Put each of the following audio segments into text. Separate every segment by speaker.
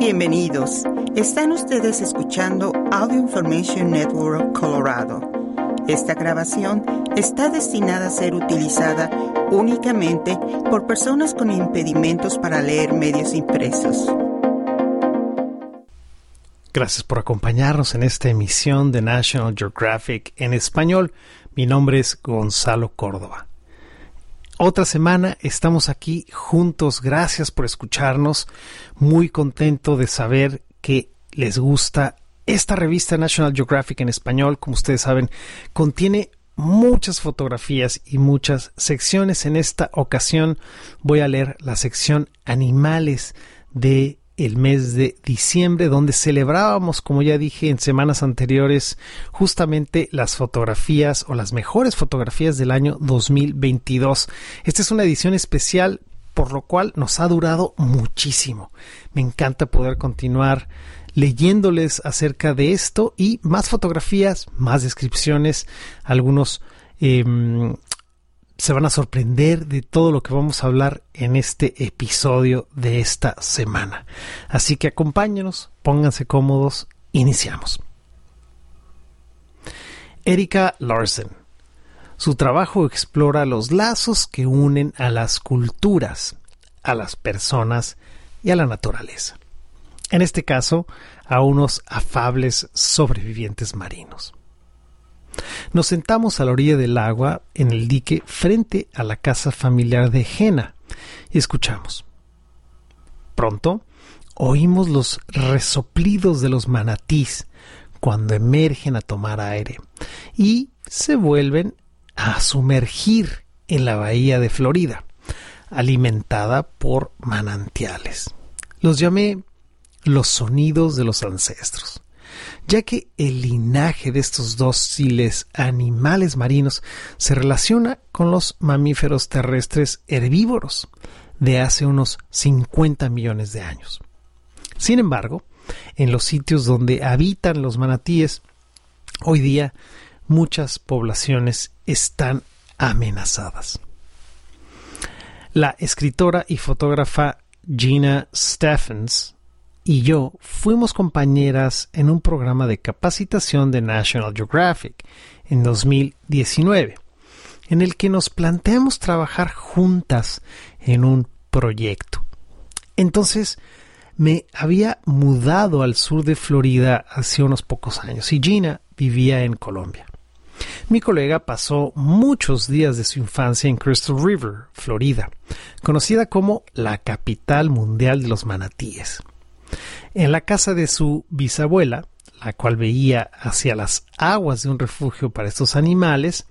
Speaker 1: Bienvenidos. Están ustedes escuchando Audio Information Network Colorado. Esta grabación está destinada a ser utilizada únicamente por personas con impedimentos para leer medios impresos.
Speaker 2: Gracias por acompañarnos en esta emisión de National Geographic en español. Mi nombre es Gonzalo Córdoba. Otra semana estamos aquí juntos. Gracias por escucharnos. Muy contento de saber que les gusta esta revista National Geographic en español. Como ustedes saben, contiene muchas fotografías y muchas secciones. En esta ocasión voy a leer la sección Animales de el mes de diciembre, donde celebrábamos, como ya dije en semanas anteriores, justamente las fotografías o las mejores fotografías del año 2022. Esta es una edición especial, por lo cual nos ha durado muchísimo. Me encanta poder continuar leyéndoles acerca de esto y más fotografías, más descripciones, algunos eh, se van a sorprender de todo lo que vamos a hablar en este episodio de esta semana. Así que acompáñenos, pónganse cómodos, iniciamos. Erika Larsen. Su trabajo explora los lazos que unen a las culturas, a las personas y a la naturaleza. En este caso, a unos afables sobrevivientes marinos. Nos sentamos a la orilla del agua en el dique frente a la casa familiar de Jena y escuchamos. Pronto oímos los resoplidos de los manatís cuando emergen a tomar aire y se vuelven a sumergir en la bahía de Florida, alimentada por manantiales. Los llamé los sonidos de los ancestros ya que el linaje de estos dóciles animales marinos se relaciona con los mamíferos terrestres herbívoros de hace unos 50 millones de años. Sin embargo, en los sitios donde habitan los manatíes, hoy día muchas poblaciones están amenazadas. La escritora y fotógrafa Gina Stephens y yo fuimos compañeras en un programa de capacitación de National Geographic en 2019, en el que nos planteamos trabajar juntas en un proyecto. Entonces, me había mudado al sur de Florida hace unos pocos años y Gina vivía en Colombia. Mi colega pasó muchos días de su infancia en Crystal River, Florida, conocida como la capital mundial de los manatíes. En la casa de su bisabuela, la cual veía hacia las aguas de un refugio para estos animales,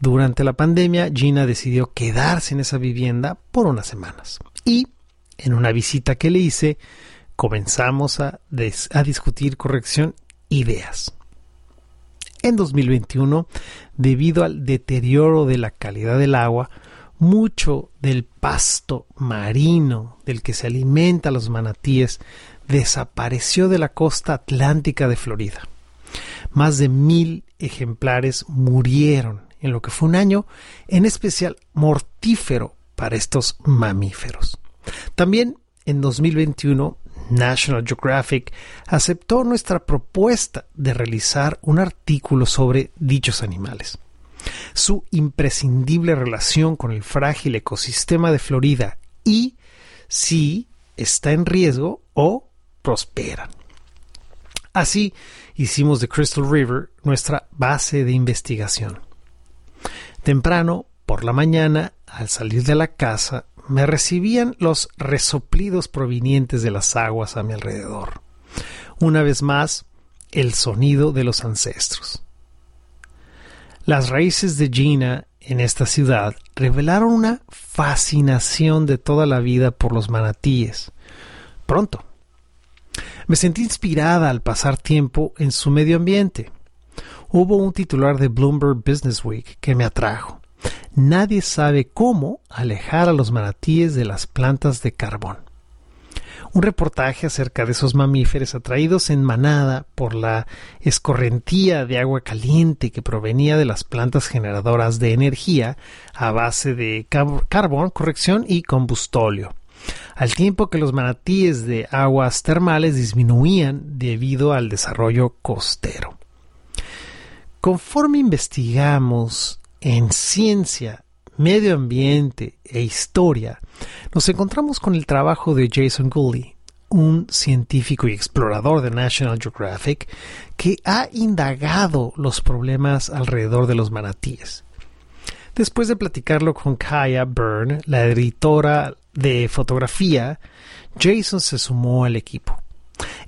Speaker 2: durante la pandemia Gina decidió quedarse en esa vivienda por unas semanas. Y, en una visita que le hice, comenzamos a, discutir corrección ideas. En 2021, debido al deterioro de la calidad del agua, mucho del pasto marino del que se alimenta los manatíes desapareció de la costa atlántica de Florida. Más de mil ejemplares murieron en lo que fue un año en especial mortífero para estos mamíferos. También en 2021 National Geographic aceptó nuestra propuesta de realizar un artículo sobre dichos animales. Su imprescindible relación con el frágil ecosistema de Florida y si está en riesgo o prosperan. Así hicimos de Crystal River nuestra base de investigación. Temprano, por la mañana, al salir de la casa, me recibían los resoplidos provenientes de las aguas a mi alrededor. Una vez más, el sonido de los ancestros. Las raíces de Gina en esta ciudad revelaron una fascinación de toda la vida por los manatíes. Pronto, me sentí inspirada al pasar tiempo en su medio ambiente. Hubo un titular de Bloomberg Business Week que me atrajo. Nadie sabe cómo alejar a los manatíes de las plantas de carbón. Un reportaje acerca de esos mamíferos atraídos en manada por la escorrentía de agua caliente que provenía de las plantas generadoras de energía a base de carbón, corrección y combustóleo al tiempo que los manatíes de aguas termales disminuían debido al desarrollo costero. Conforme investigamos en ciencia, medio ambiente e historia, nos encontramos con el trabajo de Jason Gooley, un científico y explorador de National Geographic que ha indagado los problemas alrededor de los manatíes. Después de platicarlo con Kaya Byrne, la editora de fotografía, Jason se sumó al equipo.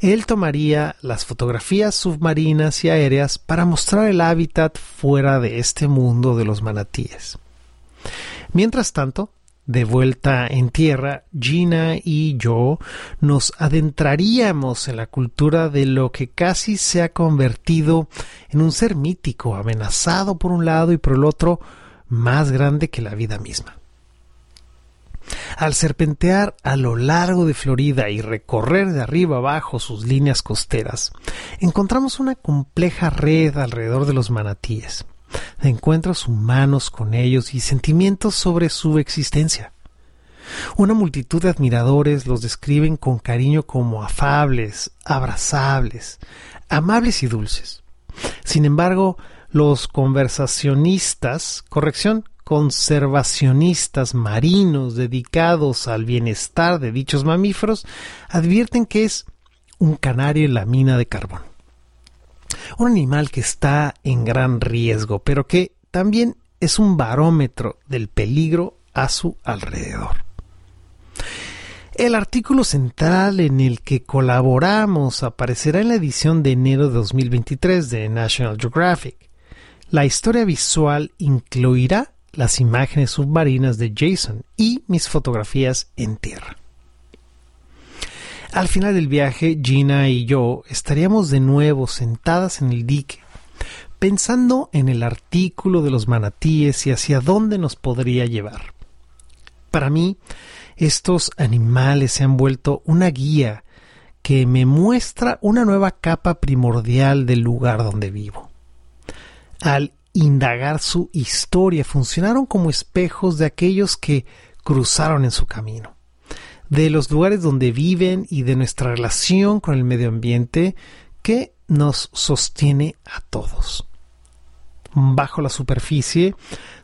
Speaker 2: Él tomaría las fotografías submarinas y aéreas para mostrar el hábitat fuera de este mundo de los manatíes. Mientras tanto, de vuelta en tierra, Gina y yo nos adentraríamos en la cultura de lo que casi se ha convertido en un ser mítico, amenazado por un lado y por el otro, más grande que la vida misma. Al serpentear a lo largo de Florida y recorrer de arriba abajo sus líneas costeras, encontramos una compleja red alrededor de los manatíes de encuentros humanos con ellos y sentimientos sobre su existencia. Una multitud de admiradores los describen con cariño como afables, abrazables, amables y dulces. Sin embargo, los conversacionistas, corrección, conservacionistas marinos dedicados al bienestar de dichos mamíferos advierten que es un canario en la mina de carbón un animal que está en gran riesgo, pero que también es un barómetro del peligro a su alrededor. El artículo central en el que colaboramos aparecerá en la edición de enero de 2023 de National Geographic. La historia visual incluirá las imágenes submarinas de Jason y mis fotografías en tierra. Al final del viaje, Gina y yo estaríamos de nuevo sentadas en el dique, pensando en el artículo de los manatíes y hacia dónde nos podría llevar. Para mí, estos animales se han vuelto una guía que me muestra una nueva capa primordial del lugar donde vivo. Al indagar su historia, funcionaron como espejos de aquellos que cruzaron en su camino de los lugares donde viven y de nuestra relación con el medio ambiente que nos sostiene a todos. Bajo la superficie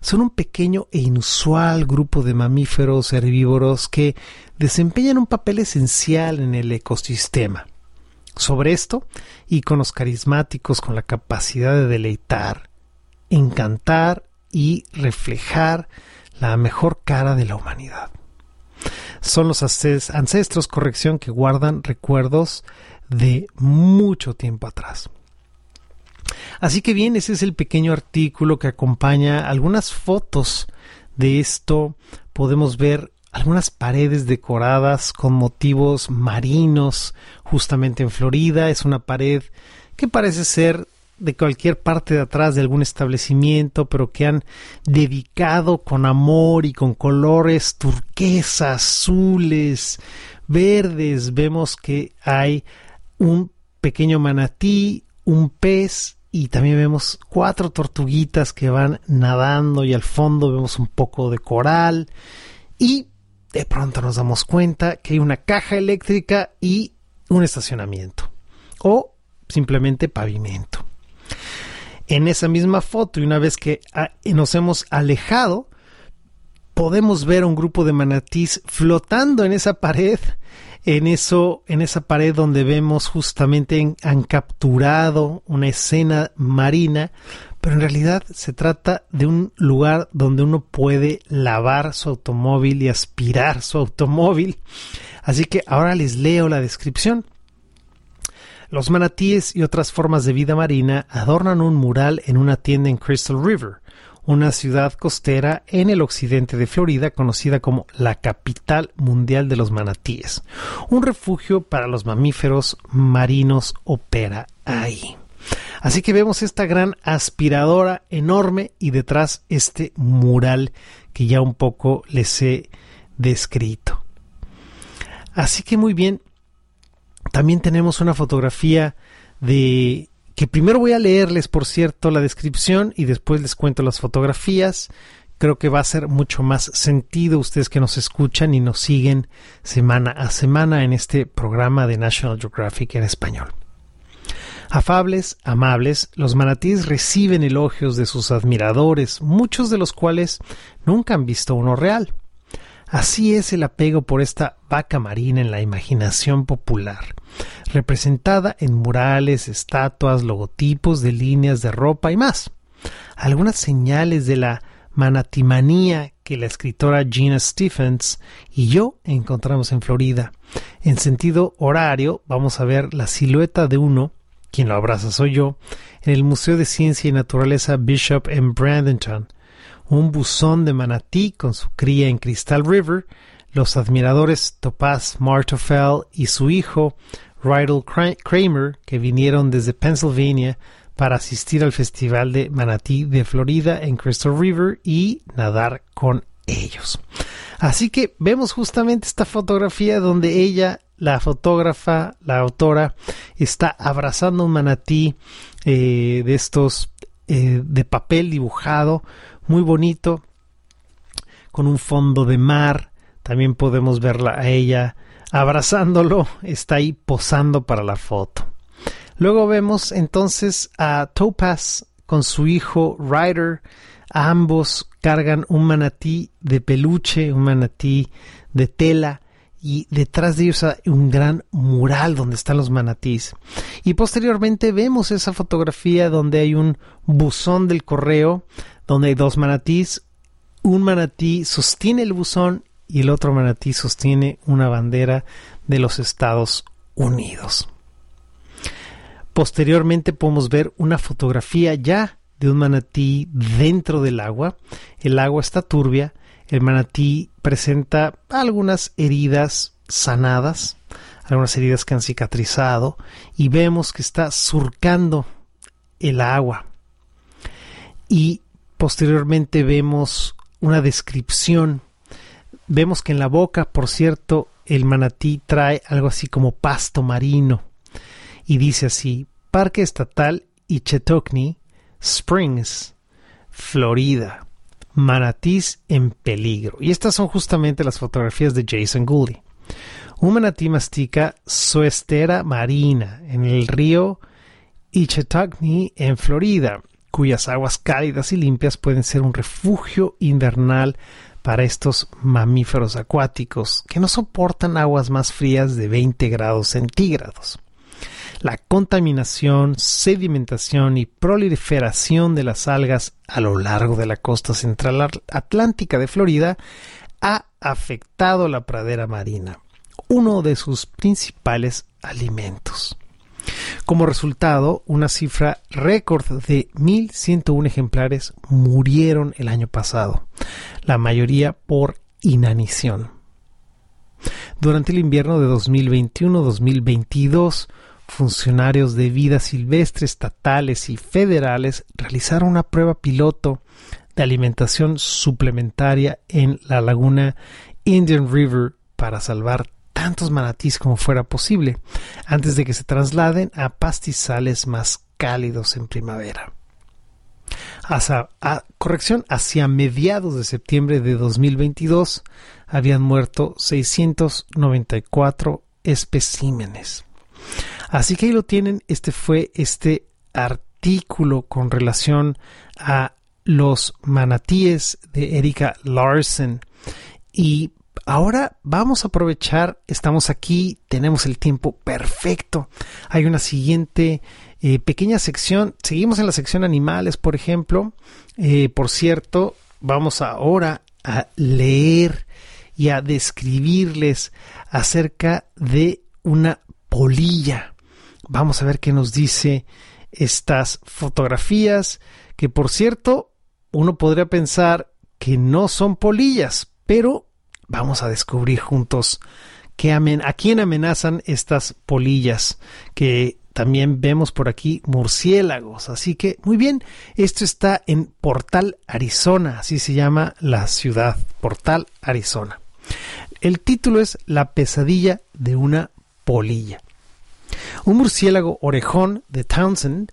Speaker 2: son un pequeño e inusual grupo de mamíferos herbívoros que desempeñan un papel esencial en el ecosistema. Sobre esto, íconos carismáticos con la capacidad de deleitar, encantar y reflejar la mejor cara de la humanidad son los ancestros, corrección, que guardan recuerdos de mucho tiempo atrás. Así que bien, ese es el pequeño artículo que acompaña algunas fotos de esto. Podemos ver algunas paredes decoradas con motivos marinos justamente en Florida. Es una pared que parece ser de cualquier parte de atrás de algún establecimiento, pero que han dedicado con amor y con colores turquesas, azules, verdes. Vemos que hay un pequeño manatí, un pez y también vemos cuatro tortuguitas que van nadando y al fondo vemos un poco de coral y de pronto nos damos cuenta que hay una caja eléctrica y un estacionamiento o simplemente pavimento en esa misma foto y una vez que ah, nos hemos alejado, podemos ver a un grupo de manatís flotando en esa pared, en eso, en esa pared donde vemos justamente han capturado una escena marina, pero en realidad se trata de un lugar donde uno puede lavar su automóvil y aspirar su automóvil. Así que ahora les leo la descripción. Los manatíes y otras formas de vida marina adornan un mural en una tienda en Crystal River, una ciudad costera en el occidente de Florida conocida como la capital mundial de los manatíes. Un refugio para los mamíferos marinos opera ahí. Así que vemos esta gran aspiradora enorme y detrás este mural que ya un poco les he descrito. Así que muy bien, también tenemos una fotografía de que primero voy a leerles, por cierto, la descripción y después les cuento las fotografías creo que va a ser mucho más sentido ustedes que nos escuchan y nos siguen semana a semana en este programa de National Geographic en español. Afables, amables, los manatíes reciben elogios de sus admiradores, muchos de los cuales nunca han visto uno real. Así es el apego por esta vaca marina en la imaginación popular, representada en murales, estatuas, logotipos de líneas de ropa y más. Algunas señales de la manatimanía que la escritora Gina Stephens y yo encontramos en Florida. En sentido horario, vamos a ver la silueta de uno quien lo abraza soy yo, en el Museo de Ciencia y Naturaleza Bishop en Bradenton, un buzón de manatí con su cría en Crystal River, los admiradores Topaz Martofell y su hijo Rydell Kramer, que vinieron desde Pennsylvania para asistir al Festival de Manatí de Florida en Crystal River y nadar con ellos. Así que vemos justamente esta fotografía donde ella la fotógrafa, la autora, está abrazando un manatí eh, de estos eh, de papel dibujado, muy bonito, con un fondo de mar. También podemos verla a ella abrazándolo, está ahí posando para la foto. Luego vemos entonces a Topaz con su hijo Ryder. Ambos cargan un manatí de peluche, un manatí de tela y detrás de ellos hay un gran mural donde están los manatís. Y posteriormente vemos esa fotografía donde hay un buzón del correo, donde hay dos manatís. Un manatí sostiene el buzón y el otro manatí sostiene una bandera de los Estados Unidos. Posteriormente podemos ver una fotografía ya de un manatí dentro del agua. El agua está turbia el manatí presenta algunas heridas sanadas, algunas heridas que han cicatrizado y vemos que está surcando el agua. Y posteriormente vemos una descripción. Vemos que en la boca, por cierto, el manatí trae algo así como pasto marino. Y dice así, Parque Estatal Ichetocni Springs, Florida manatís en peligro. Y estas son justamente las fotografías de Jason Gouldy. Un manatí mastica su estera marina en el río Ichetagny en Florida, cuyas aguas cálidas y limpias pueden ser un refugio invernal para estos mamíferos acuáticos que no soportan aguas más frías de 20 grados centígrados la contaminación, sedimentación y proliferación de las algas a lo largo de la costa central atlántica de Florida ha afectado la pradera marina, uno de sus principales alimentos. Como resultado, una cifra récord de 1.101 ejemplares murieron el año pasado, la mayoría por inanición. Durante el invierno de 2021-2022, funcionarios de vida silvestre estatales y federales realizaron una prueba piloto de alimentación suplementaria en la laguna Indian River para salvar tantos manatís como fuera posible, antes de que se trasladen a pastizales más cálidos en primavera. A, corrección, hacia mediados de septiembre de 2022 habían muerto 694 especímenes. Así que ahí lo tienen. Este fue este artículo con relación a los manatíes de Erika Larsen. Y ahora vamos a aprovechar, estamos aquí, tenemos el tiempo perfecto. Hay una siguiente eh, pequeña sección. Seguimos en la sección animales, por ejemplo. Eh, por cierto, vamos ahora a leer y a describirles acerca de una polilla. Vamos a ver qué nos dice estas fotografías, que por cierto, uno podría pensar que no son polillas, pero vamos a descubrir juntos que a quién amenazan estas polillas, que también vemos por aquí murciélagos. Así que, muy bien, esto está en Portal, Arizona, así se llama la ciudad, Portal, Arizona. El título es La pesadilla de una polilla. Un murciélago orejón de Townsend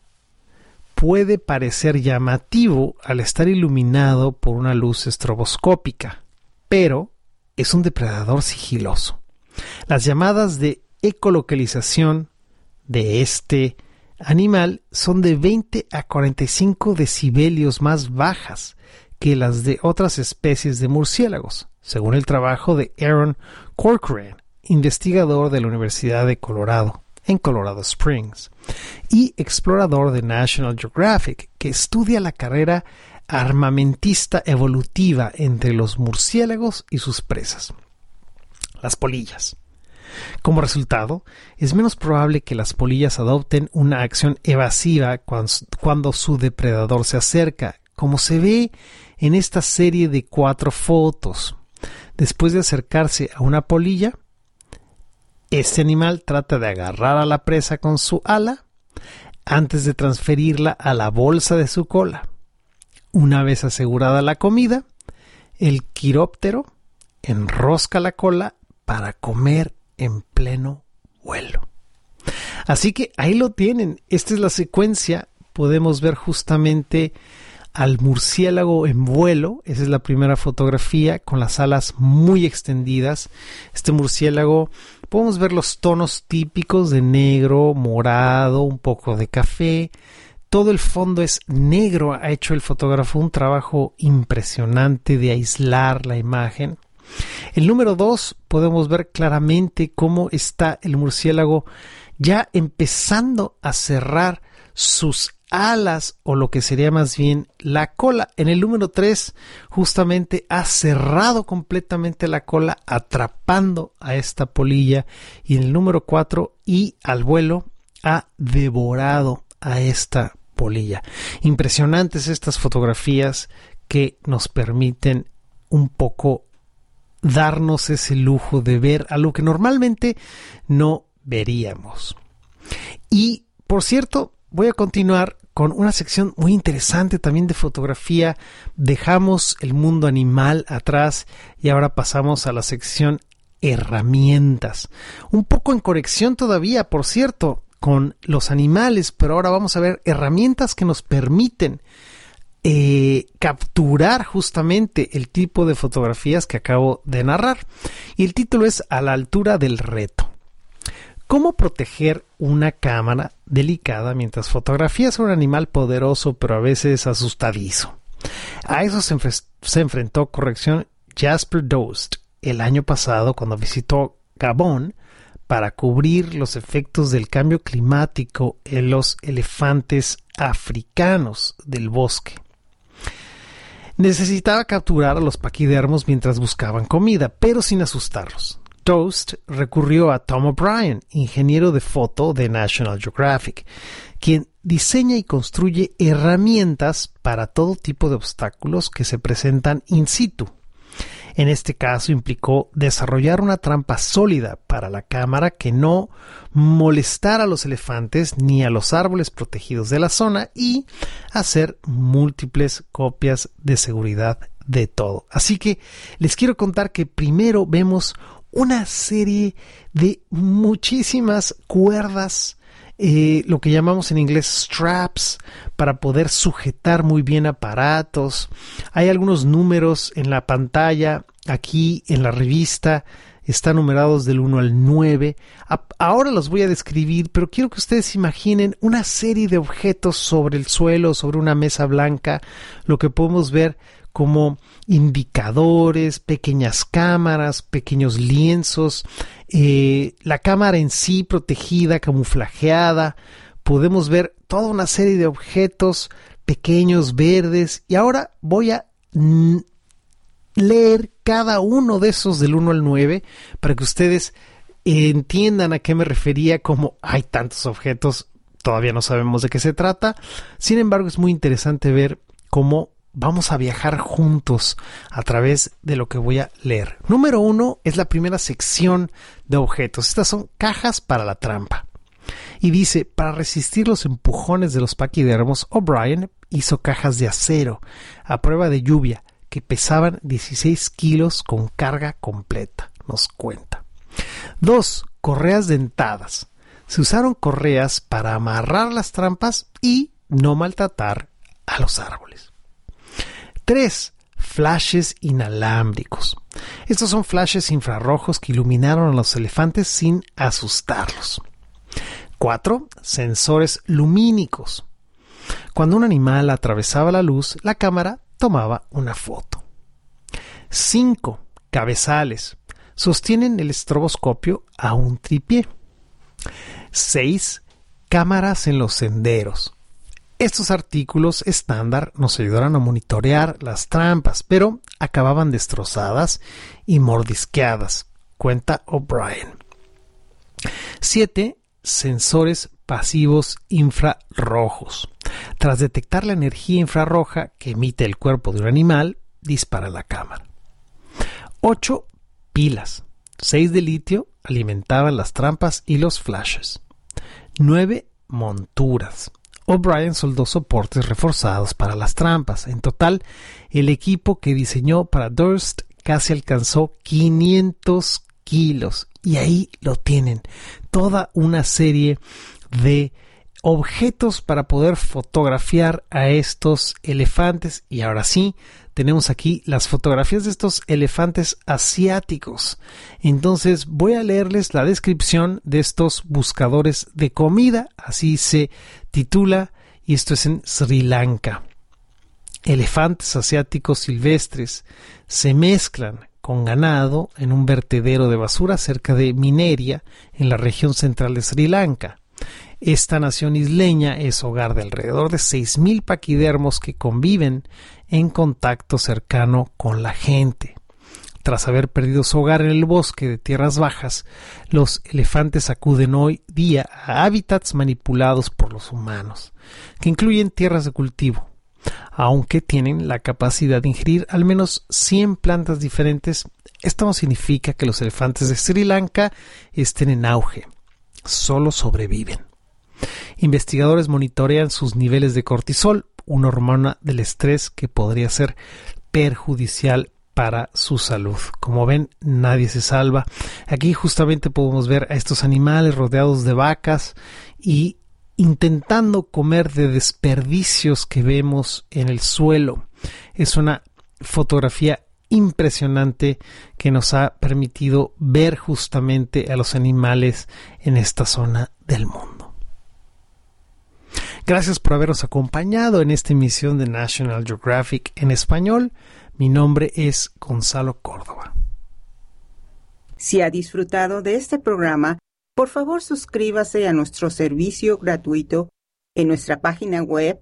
Speaker 2: puede parecer llamativo al estar iluminado por una luz estroboscópica, pero es un depredador sigiloso. Las llamadas de ecolocalización de este animal son de 20 a 45 decibelios más bajas que las de otras especies de murciélagos, según el trabajo de Aaron Corcoran, investigador de la Universidad de Colorado en Colorado Springs, y explorador de National Geographic, que estudia la carrera armamentista evolutiva entre los murciélagos y sus presas, las polillas. Como resultado, es menos probable que las polillas adopten una acción evasiva cuando, su depredador se acerca, como se ve en esta serie de cuatro fotos. Después de acercarse a una polilla, este animal trata de agarrar a la presa con su ala antes de transferirla a la bolsa de su cola. Una vez asegurada la comida, el quiróptero enrosca la cola para comer en pleno vuelo. Así que ahí lo tienen. Esta es la secuencia. Podemos ver justamente al murciélago en vuelo. Esa es la primera fotografía con las alas muy extendidas. Este murciélago podemos ver los tonos típicos de negro, morado, un poco de café. Todo el fondo es negro. Ha hecho el fotógrafo un trabajo impresionante de aislar la imagen. El número dos podemos ver claramente cómo está el murciélago ya empezando a cerrar sus alas o lo que sería más bien la cola. En el número 3 justamente ha cerrado completamente la cola atrapando a esta polilla y en el número 4 y al vuelo ha devorado a esta polilla. Impresionantes estas fotografías que nos permiten un poco darnos ese lujo de ver algo que normalmente no veríamos. Y, por cierto, voy a continuar con una sección muy interesante también de fotografía. Dejamos el mundo animal atrás y ahora pasamos a la sección herramientas. Un poco en corrección todavía, por cierto, con los animales, pero ahora vamos a ver herramientas que nos permiten eh, capturar justamente el tipo de fotografías que acabo de narrar. Y el título es A la altura del reto. ¿Cómo proteger una cámara delicada mientras fotografías a un animal poderoso pero a veces asustadizo? A eso se, se enfrentó corrección Jasper Dost el año pasado cuando visitó Gabón para cubrir los efectos del cambio climático en los elefantes africanos del bosque. Necesitaba capturar a los paquidermos mientras buscaban comida, pero sin asustarlos. Toast recurrió a Tom O'Brien, ingeniero de foto de National Geographic, quien diseña y construye herramientas para todo tipo de obstáculos que se presentan in situ, en este caso implicó desarrollar una trampa sólida para la cámara que no molestara a los elefantes ni a los árboles protegidos de la zona y hacer múltiples copias de seguridad de todo. Así que les quiero contar que primero vemos una serie de muchísimas cuerdas eh, lo que llamamos en inglés straps para poder sujetar muy bien aparatos. Hay algunos números en la pantalla, aquí en la revista, están numerados del 1 al 9. Ahora los voy a describir, pero quiero que ustedes imaginen una serie de objetos sobre el suelo, sobre una mesa blanca, lo que podemos ver como indicadores, pequeñas cámaras, pequeños lienzos, eh, la cámara en sí protegida, camuflajeada. Podemos ver toda una serie de objetos pequeños, verdes. Y ahora voy a leer cada uno de esos del 1 al 9 para que ustedes entiendan a qué me refería como hay tantos objetos, todavía no sabemos de qué se trata. Sin embargo, es muy interesante ver cómo vamos a viajar juntos a través de lo que voy a leer. Número uno es la primera sección de objetos. Estas son cajas para la trampa. Y dice, para resistir los empujones de los paquidermos, O'Brien hizo cajas de acero a prueba de lluvia que pesaban 16 kilos con carga completa, nos cuenta. Dos, correas dentadas. Se usaron correas para amarrar las trampas y no maltratar a los árboles. 3. Flashes inalámbricos. Estos son flashes infrarrojos que iluminaron a los elefantes sin asustarlos. 4. Sensores lumínicos. Cuando un animal atravesaba la luz, la cámara tomaba una foto. 5. Cabezales. Sostienen el estroboscopio a un tripié. 6. Cámaras en los senderos. Estos artículos estándar nos ayudaron a monitorear las trampas, pero acababan destrozadas y mordisqueadas, cuenta O'Brien. 7. Sensores pasivos infrarrojos. Tras detectar la energía infrarroja que emite el cuerpo de un animal, dispara la cámara. 8. Pilas. 6 de litio alimentaban las trampas y los flashes. 9. Monturas. O'Brien soldó soportes reforzados para las trampas. En total, el equipo que diseñó para Durst casi alcanzó 500 kilos. Y ahí lo tienen. Toda una serie de objetos para poder fotografiar a estos elefantes. Y ahora sí, tenemos aquí las fotografías de estos elefantes asiáticos. Entonces voy a leerles la descripción de estos buscadores de comida. Así se titula y esto es en Sri Lanka. Elefantes asiáticos silvestres se mezclan con ganado en un vertedero de basura cerca de Mineria, en la región central de Sri Lanka. Esta nación isleña es hogar de alrededor de 6.000 paquidermos que conviven en contacto cercano con la gente. Tras haber perdido su hogar en el bosque de tierras bajas, los elefantes acuden hoy día a hábitats manipulados por los humanos, que incluyen tierras de cultivo, aunque tienen la capacidad de ingerir al menos 100 plantas diferentes, esto no significa que los elefantes de Sri Lanka estén en auge, solo sobreviven. Investigadores monitorean sus niveles de cortisol, una hormona del estrés que podría ser perjudicial para su salud. Como ven, nadie se salva. Aquí justamente podemos ver a estos animales rodeados de vacas y intentando comer de desperdicios que vemos en el suelo. Es una fotografía impresionante que nos ha permitido ver justamente a los animales en esta zona del mundo. Gracias por habernos acompañado en esta emisión de National Geographic en español. Mi nombre es Gonzalo Córdoba.
Speaker 1: Si ha disfrutado de este programa, por favor suscríbase a nuestro servicio gratuito en nuestra página web